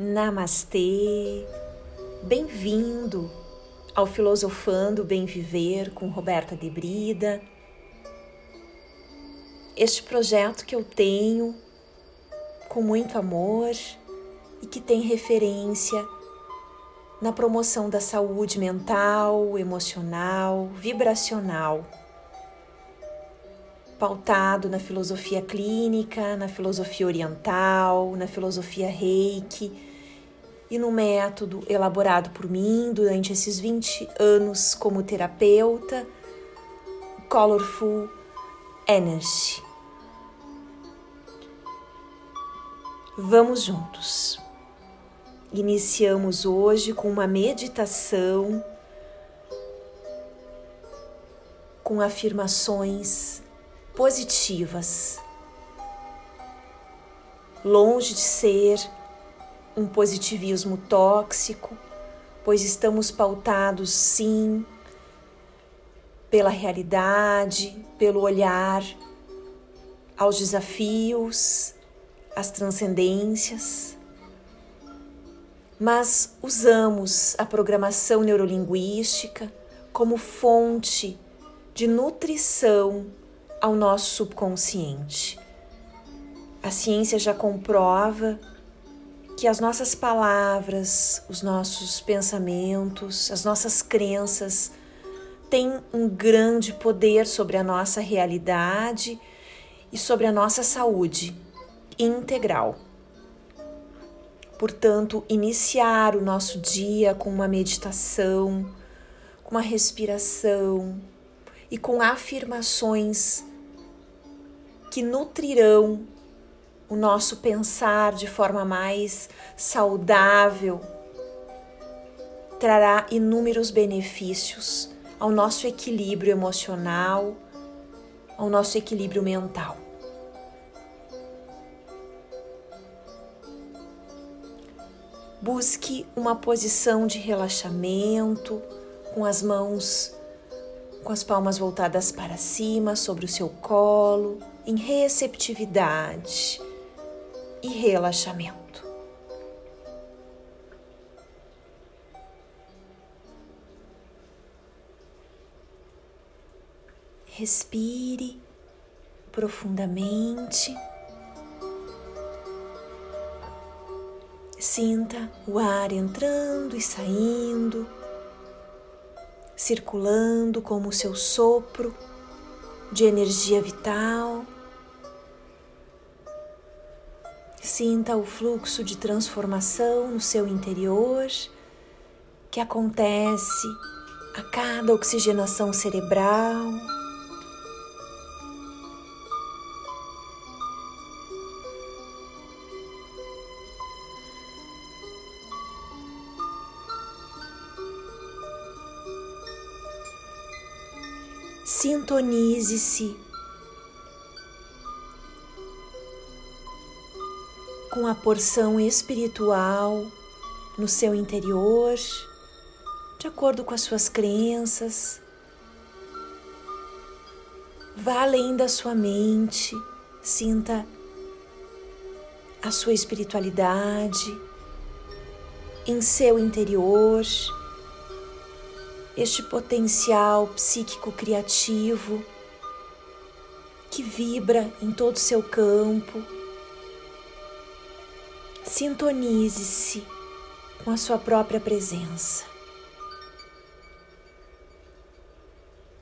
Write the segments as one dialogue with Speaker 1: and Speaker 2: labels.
Speaker 1: Namastê, bem-vindo ao Filosofando Bem Viver com Roberta de Brida. Este projeto que eu tenho com muito amor e que tem referência na promoção da saúde mental, emocional, vibracional, pautado na filosofia clínica, na filosofia oriental, na filosofia reiki e no método elaborado por mim durante esses 20 anos como terapeuta, Colorful Energy. Vamos juntos. Iniciamos hoje com uma meditação com afirmações positivas. Longe de ser um positivismo tóxico, pois estamos pautados sim pela realidade, pelo olhar aos desafios, às transcendências, mas usamos a programação neurolinguística como fonte de nutrição ao nosso subconsciente. A ciência já comprova que as nossas palavras, os nossos pensamentos, as nossas crenças têm um grande poder sobre a nossa realidade e sobre a nossa saúde integral. Portanto, iniciar o nosso dia com uma meditação, com uma respiração e com afirmações que nutrirão o nosso pensar de forma mais saudável trará inúmeros benefícios ao nosso equilíbrio emocional, ao nosso equilíbrio mental. Busque uma posição de relaxamento, com as mãos, com as palmas voltadas para cima, sobre o seu colo, em receptividade e relaxamento. Respire profundamente. Sinta o ar entrando e saindo, circulando como o seu sopro de energia vital. Sinta o fluxo de transformação no seu interior que acontece a cada oxigenação cerebral. Sintonize-se com a porção espiritual no seu interior, de acordo com as suas crenças. Vá além da sua mente, sinta a sua espiritualidade em seu interior, este potencial psíquico criativo que vibra em todo o seu campo Sintonize-se com a sua própria presença.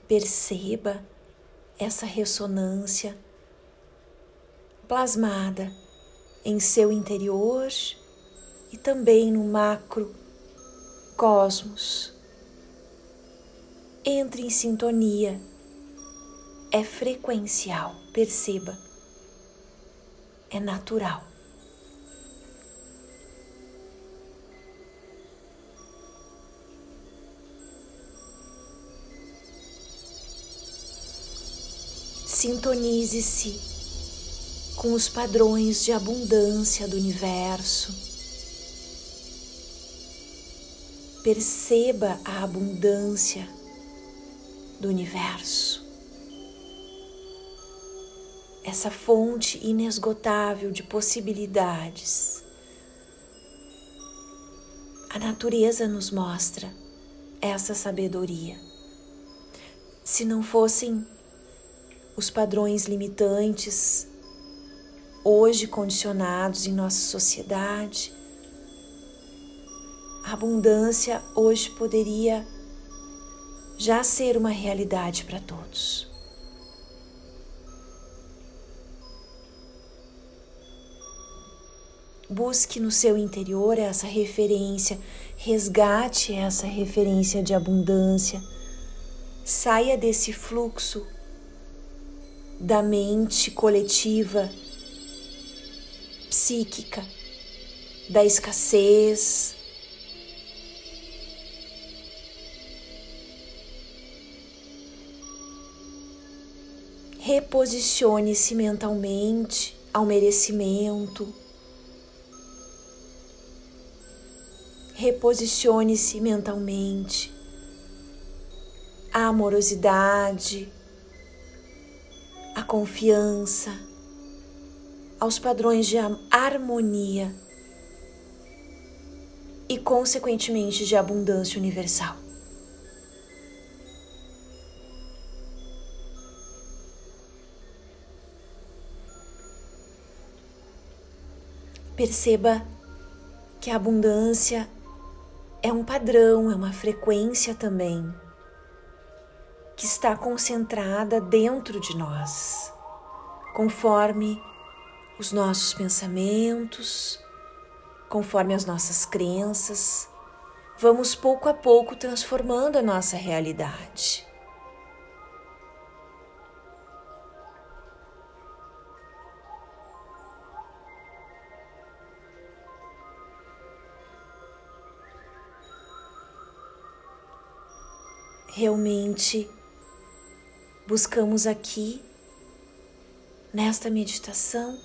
Speaker 1: Perceba essa ressonância plasmada em seu interior e também no macro cosmos. Entre em sintonia, é frequencial, perceba, é natural. Sintonize-se com os padrões de abundância do universo. Perceba a abundância do universo. Essa fonte inesgotável de possibilidades A natureza nos mostra essa sabedoria. Se não fossem os padrões limitantes hoje condicionados em nossa sociedade, a abundância hoje poderia já ser uma realidade para todos. Busque no seu interior essa referência, resgate essa referência de abundância. Saia desse fluxo da mente coletiva, psíquica, da escassez. Reposicione-se mentalmente ao merecimento reposicione-se mentalmente. A amorosidade, confiança, aos padrões de harmonia e, consequentemente, de abundância universal. Perceba que a abundância é um padrão, é uma frequência também que está concentrada dentro de nós, conforme os nossos pensamentos, conforme as nossas crenças, vamos pouco a pouco transformando a nossa realidade. realmente buscamos aqui, nesta meditação,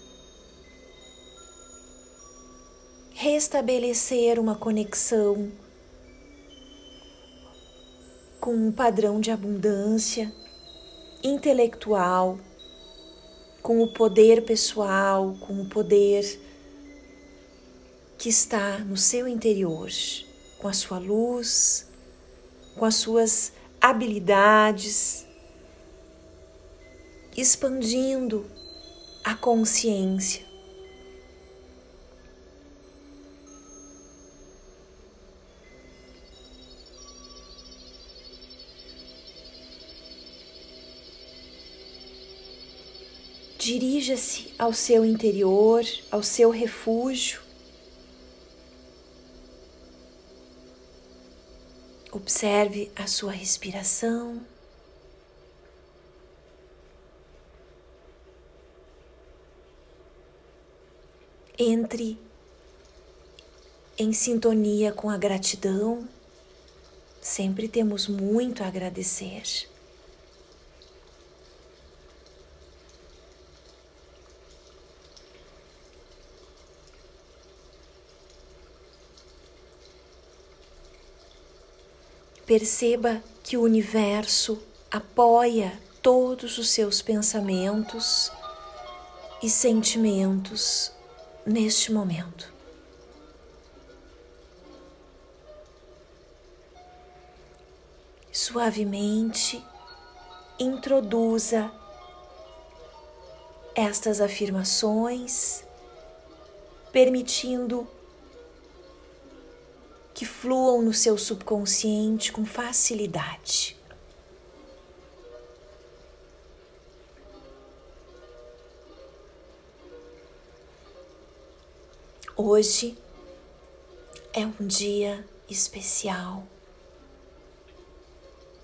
Speaker 1: restabelecer uma conexão com um padrão de abundância intelectual, com o poder pessoal, com o poder que está no seu interior, com a sua luz, com as suas habilidades, expandindo a consciência. Dirija-se ao seu interior, ao seu refúgio Observe a sua respiração. Entre em sintonia com a gratidão. Sempre temos muito a agradecer. Perceba que o universo apoia todos os seus pensamentos e sentimentos neste momento. Suavemente introduza estas afirmações, permitindo que fluam no seu subconsciente com facilidade. Hoje é um dia especial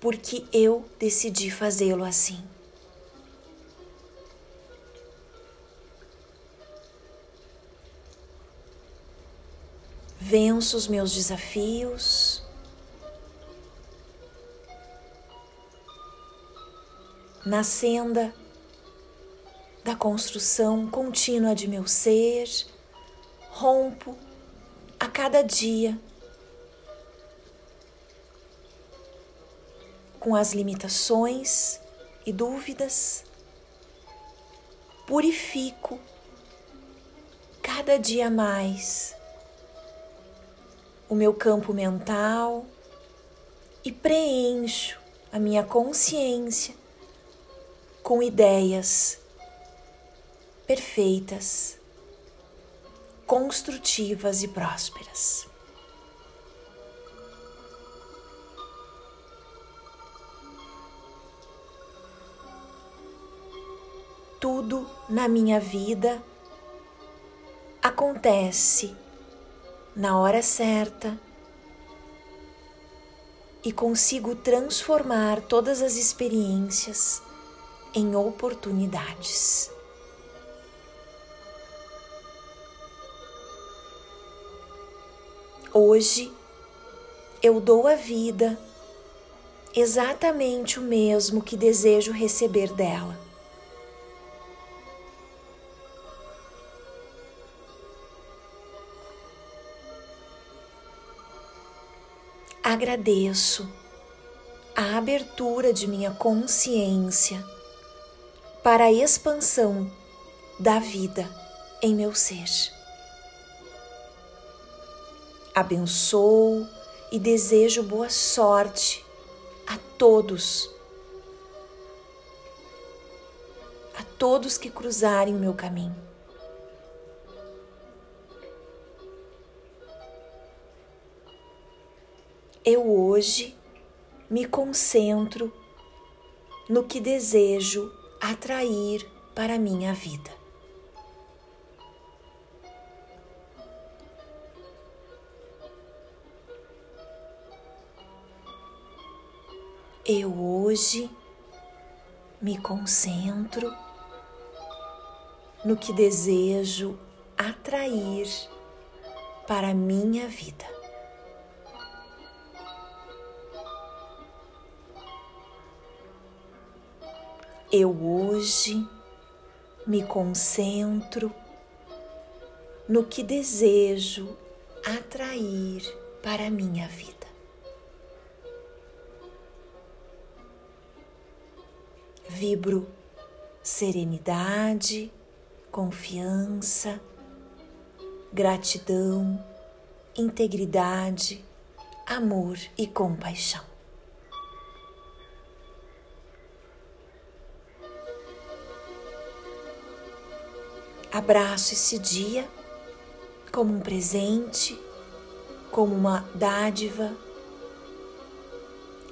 Speaker 1: porque eu decidi fazê-lo assim. venço os meus desafios. Na senda da construção contínua de meu ser, rompo a cada dia com as limitações e dúvidas, purifico cada dia mais o meu campo mental e preencho a minha consciência com ideias perfeitas, construtivas e prósperas. Tudo na minha vida acontece na hora certa e consigo transformar todas as experiências em oportunidades. Hoje eu dou à vida exatamente o mesmo que desejo receber dela. agradeço a abertura de minha consciência para a expansão da vida em meu ser. Abençoo e desejo boa sorte a todos, a todos que cruzarem o meu caminho. eu hoje me concentro no que desejo atrair para a minha vida. Eu hoje me concentro no que desejo atrair para a minha vida. Eu hoje me concentro no que desejo atrair para a minha vida. Vibro serenidade, confiança, gratidão, integridade, amor e compaixão. Abraço esse dia como um presente, como uma dádiva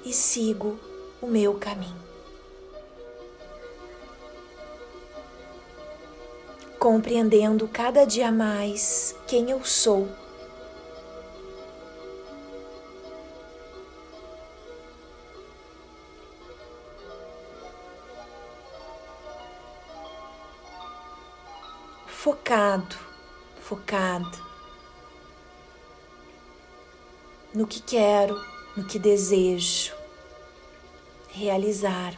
Speaker 1: e sigo o meu caminho. Compreendendo cada dia mais quem eu sou focado, focado no que quero, no que desejo realizar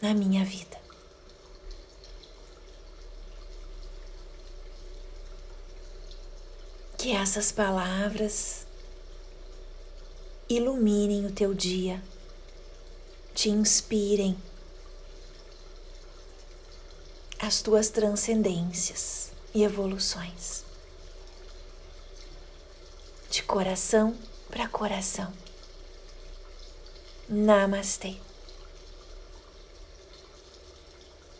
Speaker 1: na minha vida. Que essas palavras iluminem o teu dia, te inspirem as tuas transcendências e evoluções. De coração para coração. Namastê.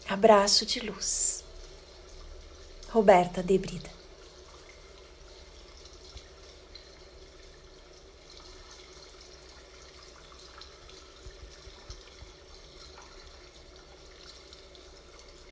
Speaker 1: Abraço de luz. Roberta Debrida.